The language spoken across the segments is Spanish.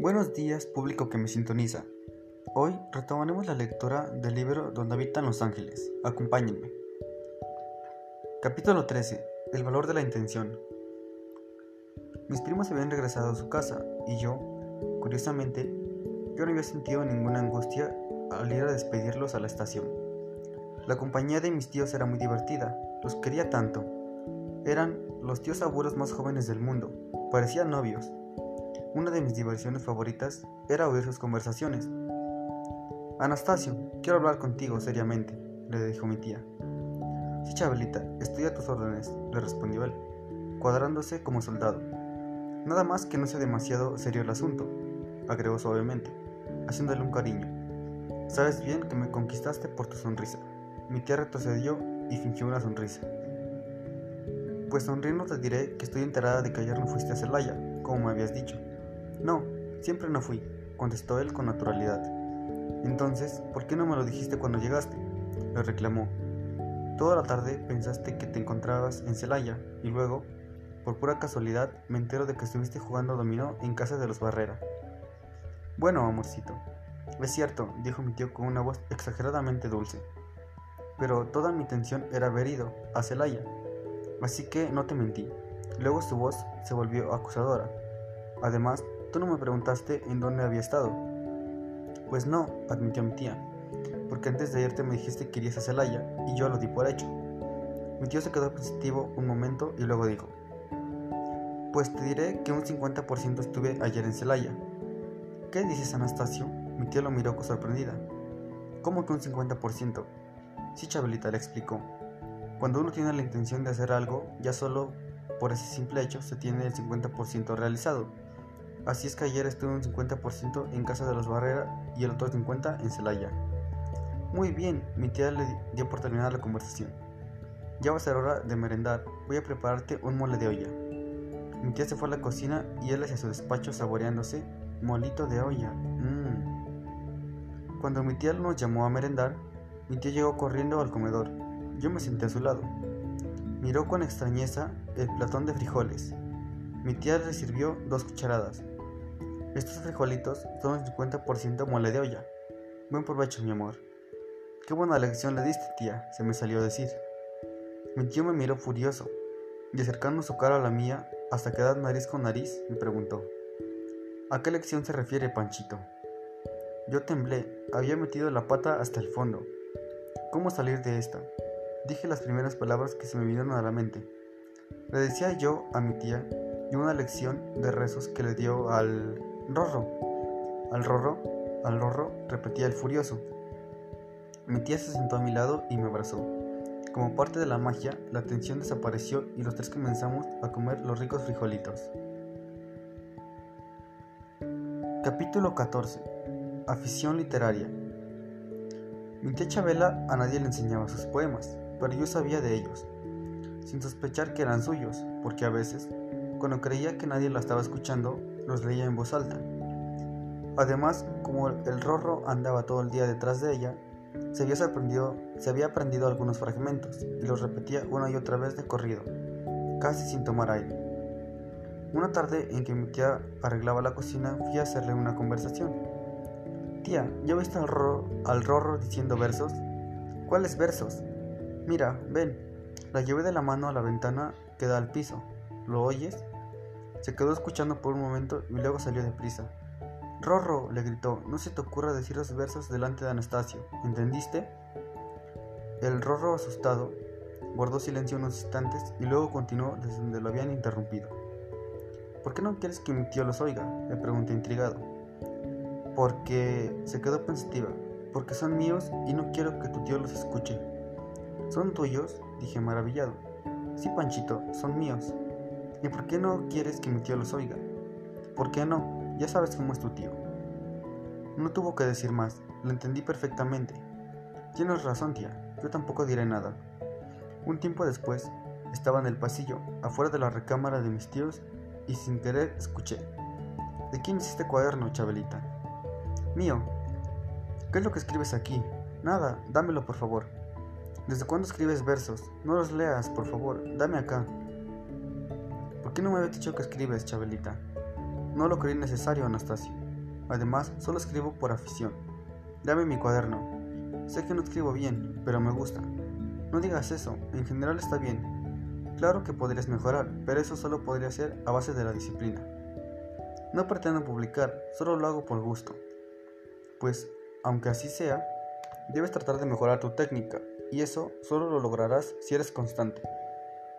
Buenos días, público que me sintoniza. Hoy retomaremos la lectura del libro Donde habitan los ángeles. Acompáñenme. Capítulo 13. El valor de la intención. Mis primos habían regresado a su casa y yo, curiosamente, yo no había sentido ninguna angustia al ir a despedirlos a la estación. La compañía de mis tíos era muy divertida, los quería tanto. Eran los tíos abuelos más jóvenes del mundo, parecían novios una de mis diversiones favoritas era oír sus conversaciones. Anastasio, quiero hablar contigo seriamente, le dijo mi tía. Sí, Chabelita, estoy a tus órdenes, le respondió él, cuadrándose como soldado. Nada más que no sea demasiado serio el asunto, agregó suavemente, haciéndole un cariño. Sabes bien que me conquistaste por tu sonrisa. Mi tía retrocedió y fingió una sonrisa. Pues sonriendo te diré que estoy enterada de que ayer no fuiste a Celaya, como me habías dicho. No, siempre no fui, contestó él con naturalidad. Entonces, ¿por qué no me lo dijiste cuando llegaste? le reclamó. Toda la tarde pensaste que te encontrabas en Celaya y luego, por pura casualidad, me entero de que estuviste jugando dominó en casa de los Barrera. Bueno, amorcito, es cierto, dijo mi tío con una voz exageradamente dulce. Pero toda mi intención era haber ido a Celaya, así que no te mentí. Luego su voz se volvió acusadora. Además, Tú no me preguntaste en dónde había estado. Pues no, admitió mi tía, porque antes de irte me dijiste que irías a Celaya y yo lo di por hecho. Mi tío se quedó positivo un momento y luego dijo, pues te diré que un 50% estuve ayer en Celaya. ¿Qué dices, Anastasio? Mi tía lo miró sorprendida. ¿Cómo que un 50%? Sí, Chabelita le explicó. Cuando uno tiene la intención de hacer algo, ya solo por ese simple hecho se tiene el 50% realizado. Así es que ayer estuve un 50% en casa de los Barrera y el otro 50% en Celaya. Muy bien, mi tía le dio por terminar la conversación. Ya va a ser hora de merendar, voy a prepararte un mole de olla. Mi tía se fue a la cocina y él hacia su despacho saboreándose molito de olla. Mmm. Cuando mi tía nos llamó a merendar, mi tía llegó corriendo al comedor. Yo me senté a su lado. Miró con extrañeza el platón de frijoles. Mi tía le sirvió dos cucharadas. Estos frijolitos son un 50% mole de olla. Buen provecho, mi amor. Qué buena lección le diste, tía, se me salió a decir. Mi tío me miró furioso y acercando su cara a la mía hasta quedar nariz con nariz, me preguntó: ¿A qué lección se refiere, Panchito? Yo temblé, había metido la pata hasta el fondo. ¿Cómo salir de esta? Dije las primeras palabras que se me vinieron a la mente. Le decía yo a mi tía y una lección de rezos que le dio al Rorro. Al Rorro, al Rorro, repetía el furioso. Mi tía se sentó a mi lado y me abrazó. Como parte de la magia, la tensión desapareció y los tres comenzamos a comer los ricos frijolitos. Capítulo 14. Afición literaria. Mi tía Chabela a nadie le enseñaba sus poemas, pero yo sabía de ellos, sin sospechar que eran suyos, porque a veces, cuando creía que nadie la estaba escuchando, los leía en voz alta. Además, como el rorro andaba todo el día detrás de ella, se había, aprendido algunos fragmentos y los repetía una y otra vez de corrido, casi sin tomar aire. Una tarde en que mi tía arreglaba la cocina, fui a hacerle una conversación. Tía, ¿ya viste al rorro, al rorro diciendo versos? ¿Cuáles versos? Mira, ven. La llevé de la mano a la ventana que da al piso. ¿Lo oyes? Se quedó escuchando por un momento y luego salió deprisa. Rorro, le gritó, no se te ocurra decir los versos delante de Anastasio, ¿entendiste? El Rorro, asustado, guardó silencio unos instantes y luego continuó desde donde lo habían interrumpido. ¿Por qué no quieres que mi tío los oiga? le pregunté intrigado. Porque se quedó pensativa, porque son míos y no quiero que tu tío los escuche. ¿Son tuyos? dije maravillado. Sí, Panchito, son míos. ¿Y por qué no quieres que mi tío los oiga? ¿Por qué no? Ya sabes cómo es tu tío. No tuvo que decir más, lo entendí perfectamente. Tienes razón, tía, yo tampoco diré nada. Un tiempo después, estaba en el pasillo, afuera de la recámara de mis tíos, y sin querer escuché. ¿De quién es este cuaderno, Chabelita? Mío. ¿Qué es lo que escribes aquí? Nada, dámelo por favor. ¿Desde cuándo escribes versos? No los leas, por favor, dame acá. ¿Por qué no me había dicho que escribes, Chabelita? No lo creí necesario, Anastasio. Además, solo escribo por afición. Dame mi cuaderno. Sé que no escribo bien, pero me gusta. No digas eso, en general está bien. Claro que podrías mejorar, pero eso solo podría ser a base de la disciplina. No pretendo publicar, solo lo hago por gusto. Pues, aunque así sea, debes tratar de mejorar tu técnica, y eso solo lo lograrás si eres constante.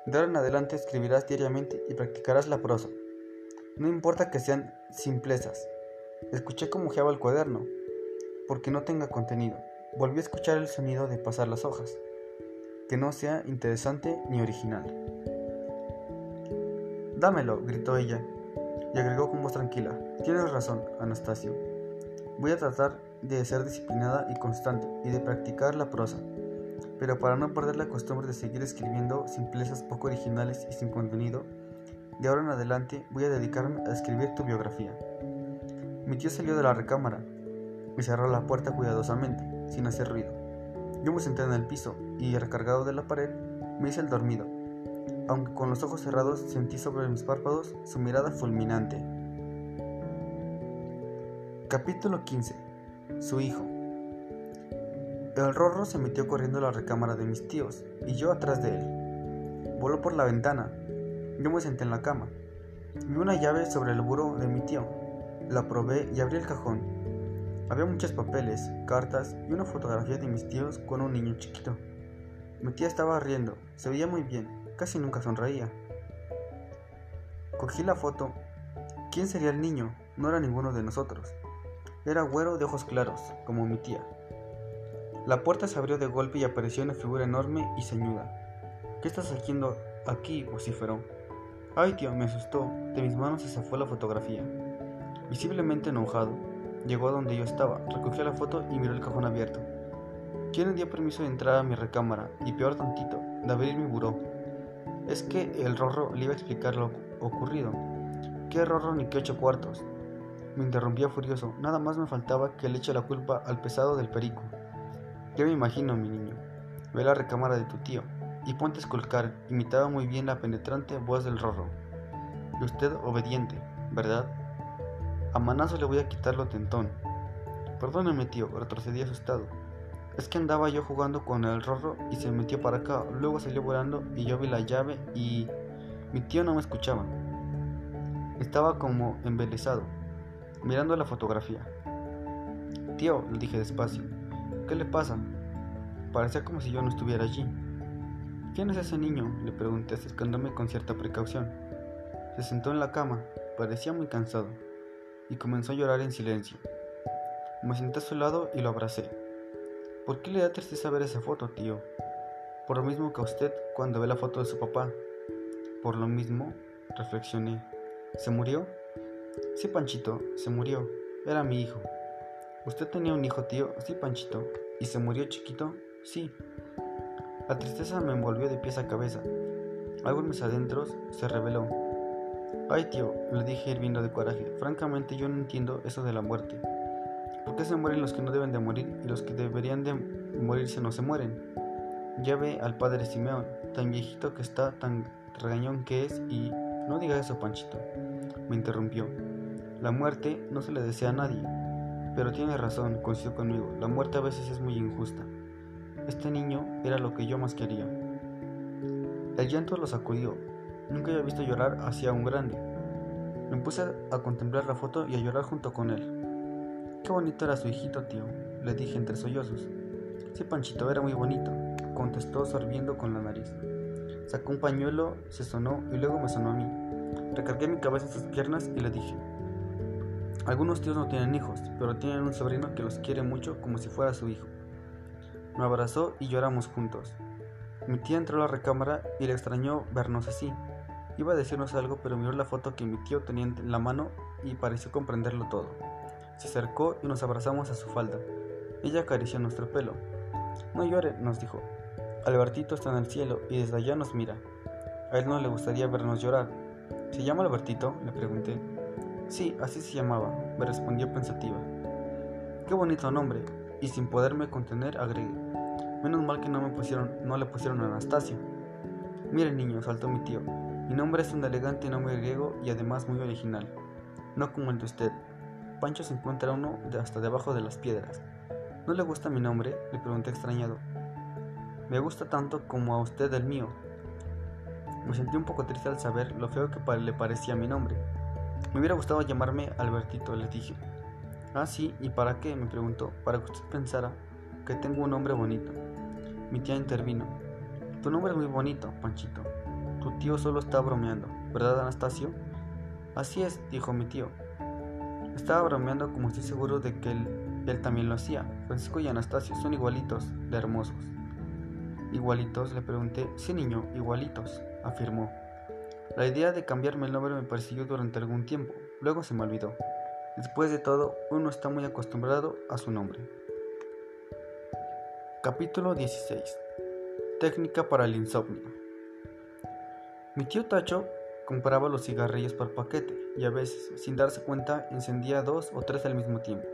De ahora en adelante escribirás diariamente y practicarás la prosa. No importa que sean simplezas. Escuché cómo geaba el cuaderno, porque no tenga contenido. Volví a escuchar el sonido de pasar las hojas, que no sea interesante ni original. Dámelo, gritó ella, y agregó con voz tranquila, tienes razón, Anastasio. Voy a tratar de ser disciplinada y constante y de practicar la prosa, pero para no perder la costumbre de seguir escribiendo simplezas poco originales y sin contenido, de ahora en adelante voy a dedicarme a escribir tu biografía. Mi tío salió de la recámara y cerró la puerta cuidadosamente, sin hacer ruido. Yo me senté en el piso y, recargado de la pared, me hice el dormido aunque con los ojos cerrados sentí sobre mis párpados su mirada fulminante. Capítulo 15. Su hijo. El rorro se metió corriendo a la recámara de mis tíos y yo atrás de él. Voló por la ventana. Yo me senté en la cama. Vi una llave sobre el buró de mi tío. La probé y abrí el cajón. Había muchos papeles, cartas y una fotografía de mis tíos con un niño chiquito. Mi tía estaba riendo, se veía muy bien Casi nunca sonreía. Cogí la foto. ¿Quién sería el niño? No era ninguno de nosotros. Era güero de ojos claros, como mi tía. La puerta se abrió de golpe y apareció una figura enorme y ceñuda. ¿Qué estás haciendo aquí? vociferó. Ay, tío, me asustó. De mis manos se zafó la fotografía. Visiblemente enojado, llegó a donde yo estaba, recogió la foto y miró el cajón abierto. ¿Quién me dio permiso de entrar a mi recámara y peor tantito, de abrir mi buró? Es que el Rorro le iba a explicar lo ocurrido. ¿Qué Rorro ni qué ocho cuartos? Me interrumpía furioso. Nada más me faltaba que le eche la culpa al pesado del perico. Ya me imagino, mi niño. Ve a la recámara de tu tío y ponte a esculcar. Imitaba muy bien la penetrante voz del Rorro. Y usted obediente, ¿verdad? A manazo le voy a quitar lo tentón. Perdóneme, tío, retrocedí asustado. Es que andaba yo jugando con el rorro y se metió para acá. Luego salió volando y yo vi la llave y mi tío no me escuchaba. Estaba como embelesado, mirando la fotografía. Tío, le dije despacio, ¿qué le pasa? Parecía como si yo no estuviera allí. ¿Quién es ese niño? le pregunté acercándome con cierta precaución. Se sentó en la cama, parecía muy cansado, y comenzó a llorar en silencio. Me senté a su lado y lo abracé. ¿Por qué le da tristeza ver esa foto, tío? Por lo mismo que a usted cuando ve la foto de su papá. Por lo mismo, reflexioné. ¿Se murió? Sí, Panchito, se murió. Era mi hijo. ¿Usted tenía un hijo, tío? Sí, Panchito. ¿Y se murió chiquito? Sí. La tristeza me envolvió de pies a cabeza. Algo en mis adentros se reveló. Ay, tío, le dije hirviendo de coraje. Francamente yo no entiendo eso de la muerte. ¿Por qué se mueren los que no deben de morir y los que deberían de morirse no se mueren? Ya ve al padre Simeón, tan viejito que está, tan regañón que es y... No diga eso, Panchito, me interrumpió. La muerte no se le desea a nadie. Pero tiene razón, coincidió conmigo, la muerte a veces es muy injusta. Este niño era lo que yo más quería. El llanto lo sacudió. Nunca había visto llorar hacia un grande. Me puse a contemplar la foto y a llorar junto con él. Qué bonito era su hijito, tío, le dije entre sollozos. Sí, Panchito, era muy bonito, contestó sorbiendo con la nariz. Sacó un pañuelo, se sonó y luego me sonó a mí. Recargué mi cabeza en sus piernas y le dije, algunos tíos no tienen hijos, pero tienen un sobrino que los quiere mucho como si fuera su hijo. Me abrazó y lloramos juntos. Mi tía entró a la recámara y le extrañó vernos así. Iba a decirnos algo, pero miró la foto que mi tío tenía en la mano y pareció comprenderlo todo. Se acercó y nos abrazamos a su falda. Ella acarició nuestro pelo. No llore, nos dijo. Albertito está en el cielo y desde allá nos mira. A él no le gustaría vernos llorar. ¿Se llama Albertito? le pregunté. Sí, así se llamaba, me respondió pensativa. Qué bonito nombre, y sin poderme contener agregué. Menos mal que no me pusieron, no le pusieron Anastasio. Mire niño, saltó mi tío. Mi nombre es un elegante nombre griego y además muy original. No como el de usted, Pancho se encuentra uno de hasta debajo de las piedras. ¿No le gusta mi nombre? le pregunté extrañado. Me gusta tanto como a usted el mío. Me sentí un poco triste al saber lo feo que le parecía mi nombre. Me hubiera gustado llamarme Albertito, le dije. Ah, sí, ¿y para qué? me preguntó. Para que usted pensara que tengo un nombre bonito. Mi tía intervino. Tu nombre es muy bonito, Panchito. Tu tío solo está bromeando, ¿verdad, Anastasio? Así es, dijo mi tío. Estaba bromeando como estoy seguro de que él, él también lo hacía. Francisco y Anastasio son igualitos de hermosos. ¿Igualitos? Le pregunté. Sí, niño, igualitos, afirmó. La idea de cambiarme el nombre me persiguió durante algún tiempo, luego se me olvidó. Después de todo, uno está muy acostumbrado a su nombre. Capítulo 16 Técnica para el insomnio. Mi tío Tacho compraba los cigarrillos por paquete y a veces, sin darse cuenta, encendía dos o tres al mismo tiempo.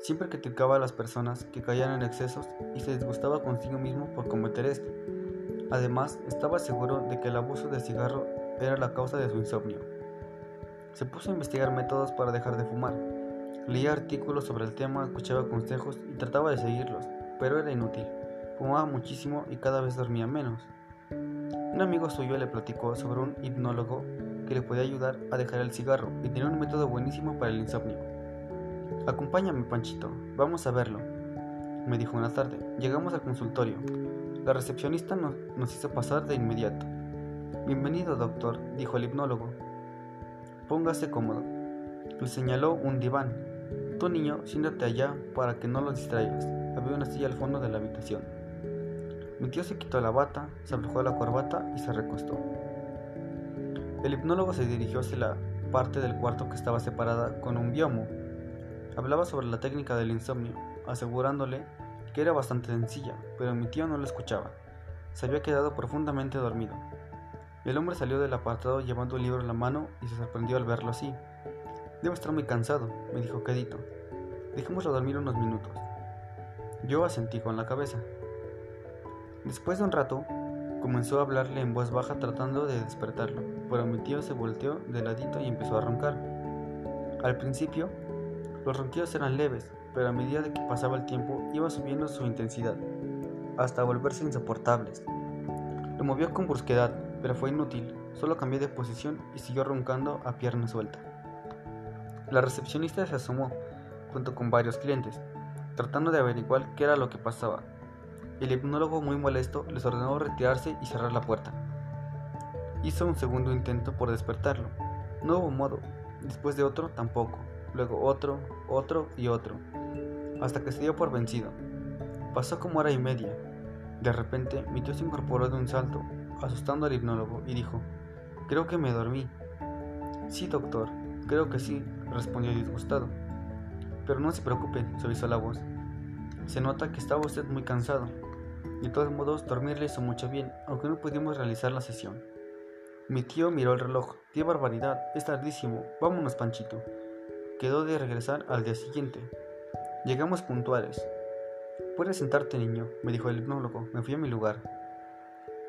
Siempre criticaba a las personas que caían en excesos y se disgustaba consigo mismo por cometer este. Además, estaba seguro de que el abuso de cigarro era la causa de su insomnio. Se puso a investigar métodos para dejar de fumar. Leía artículos sobre el tema, escuchaba consejos y trataba de seguirlos, pero era inútil. Fumaba muchísimo y cada vez dormía menos. Un amigo suyo le platicó sobre un hipnólogo que le podía ayudar a dejar el cigarro y tenía un método buenísimo para el insomnio. Acompáñame, Panchito, vamos a verlo, me dijo una tarde. Llegamos al consultorio. La recepcionista nos, hizo pasar de inmediato. Bienvenido, doctor, dijo el hipnólogo. Póngase cómodo. Le señaló un diván. Tu niño, siéntate allá para que no lo distraigas. Había una silla al fondo de la habitación. Mi tío se quitó la bata, se aflojó la corbata y se recostó. El hipnólogo se dirigió hacia la parte del cuarto que estaba separada con un biomo. Hablaba sobre la técnica del insomnio, asegurándole era bastante sencilla, pero mi tío no lo escuchaba. Se había quedado profundamente dormido. El hombre salió del apartado llevando el libro en la mano y se sorprendió al verlo así. Debo estar muy cansado, me dijo quedito. Dejémoslo dormir unos minutos. Yo asentí con la cabeza. Después de un rato, comenzó a hablarle en voz baja tratando de despertarlo, pero mi tío se volteó de ladito y empezó a roncar. Al principio, los ronquidos eran leves, pero a medida que pasaba el tiempo iba subiendo su intensidad, hasta volverse insoportables. Lo movió con brusquedad, pero fue inútil, solo cambió de posición y siguió roncando a pierna suelta. La recepcionista se asomó, junto con varios clientes, tratando de averiguar qué era lo que pasaba. El hipnólogo, muy molesto, les ordenó retirarse y cerrar la puerta. Hizo un segundo intento por despertarlo. No hubo modo. Después de otro, tampoco. Luego otro, otro y otro. Hasta que se dio por vencido. Pasó como hora y media. De repente, mi tío se incorporó de un salto, asustando al hipnólogo, y dijo, Creo que me dormí. Sí, doctor, creo que sí, respondió disgustado. Pero no se preocupe, suavizó la voz. Se nota que estaba usted muy cansado. De todos modos, dormir le hizo mucho bien, aunque no pudimos realizar la sesión. Mi tío miró el reloj. ¡Qué barbaridad! Es tardísimo. Vámonos, Panchito. Quedó de regresar al día siguiente. Llegamos puntuales. Puedes sentarte, niño, me dijo el hipnólogo. Me fui a mi lugar.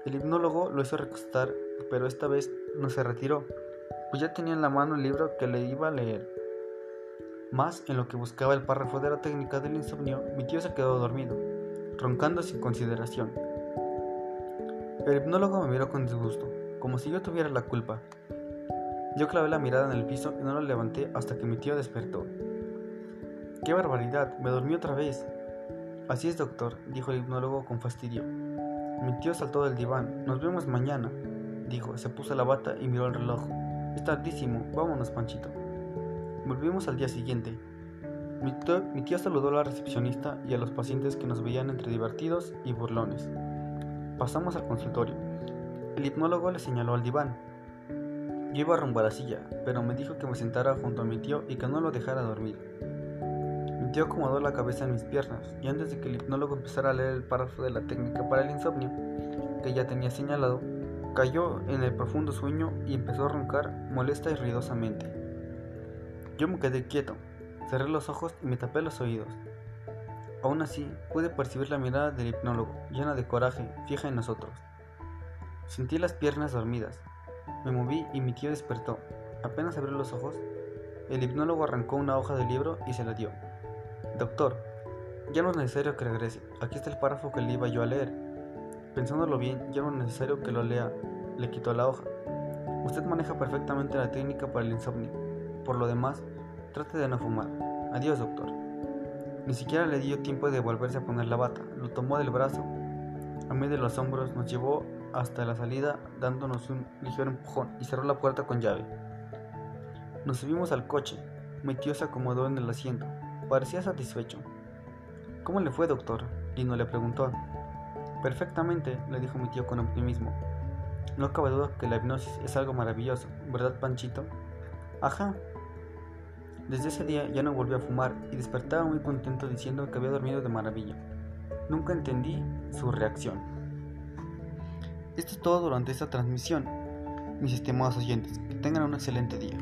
El hipnólogo lo hizo recostar, pero esta vez no se retiró, pues ya tenía en la mano el libro que le iba a leer. Más en lo que buscaba el párrafo de la técnica del insomnio, mi tío se quedó dormido roncando sin consideración. El hipnólogo me miró con disgusto, como si yo tuviera la culpa. Yo clavé la mirada en el piso y no la levanté hasta que mi tío despertó. ¡Qué barbaridad! Me dormí otra vez. Así es, doctor, dijo el hipnólogo con fastidio. Mi tío saltó del diván. Nos vemos mañana, dijo. Se puso la bata y miró el reloj. Es tardísimo. Vámonos, Panchito. Volvimos al día siguiente. Mi tío, saludó a la recepcionista y a los pacientes que nos veían entre divertidos y burlones. Pasamos al consultorio. El hipnólogo le señaló al diván. Yo iba rumbo a la silla, pero me dijo que me sentara junto a mi tío y que no lo dejara dormir. Tío acomodó la cabeza en mis piernas y antes de que el hipnólogo empezara a leer el párrafo de la técnica para el insomnio, que ya tenía señalado, cayó en el profundo sueño y empezó a roncar molesta y ruidosamente. Yo me quedé quieto, Cerré los ojos y me tapé los oídos. Aún así, pude percibir la mirada del hipnólogo, llena de coraje, fija en nosotros. Sentí las piernas dormidas. Me moví y mi tío despertó. Apenas abrió los ojos, El hipnólogo arrancó una hoja del libro y se la dio. Doctor, ya no es necesario que regrese. Aquí está el párrafo que le iba yo a leer. Pensándolo bien, ya no es necesario que lo lea. Le quitó la hoja. Usted maneja perfectamente la técnica para el insomnio. Por lo demás, trate de no fumar. Adiós, doctor. Ni siquiera le dio tiempo de volverse a poner la bata. Lo tomó del brazo, a medio de los hombros, nos llevó hasta la salida dándonos un ligero empujón y cerró la puerta con llave. Nos subimos al coche. Mi tío se acomodó en el asiento. Parecía satisfecho. ¿Cómo le fue, doctor? Lino le preguntó. Perfectamente, le dijo mi tío con optimismo. No cabe duda que la hipnosis es algo maravilloso, ¿verdad, Panchito? Ajá. Desde ese día ya no volvió a fumar y despertaba muy contento diciendo que había dormido de maravilla. Nunca entendí su reacción. Esto es todo durante esta transmisión. Mis estimados oyentes, que tengan un excelente día.